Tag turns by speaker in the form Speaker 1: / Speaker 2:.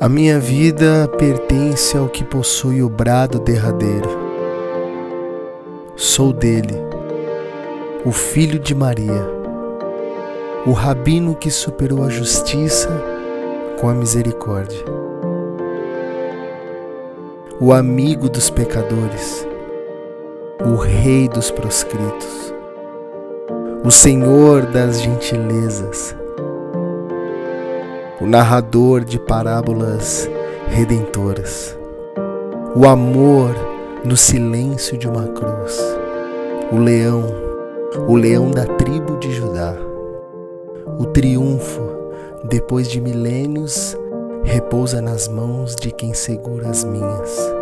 Speaker 1: A minha vida pertence ao que possui o brado derradeiro. Sou dele, o filho de Maria, o rabino que superou a justiça com a misericórdia, o amigo dos pecadores, o rei dos proscritos, o senhor das gentilezas o narrador de parábolas redentoras, o amor no silêncio de uma cruz, o leão, o leão da tribo de Judá, o triunfo depois de milênios repousa nas mãos de quem segura as minhas.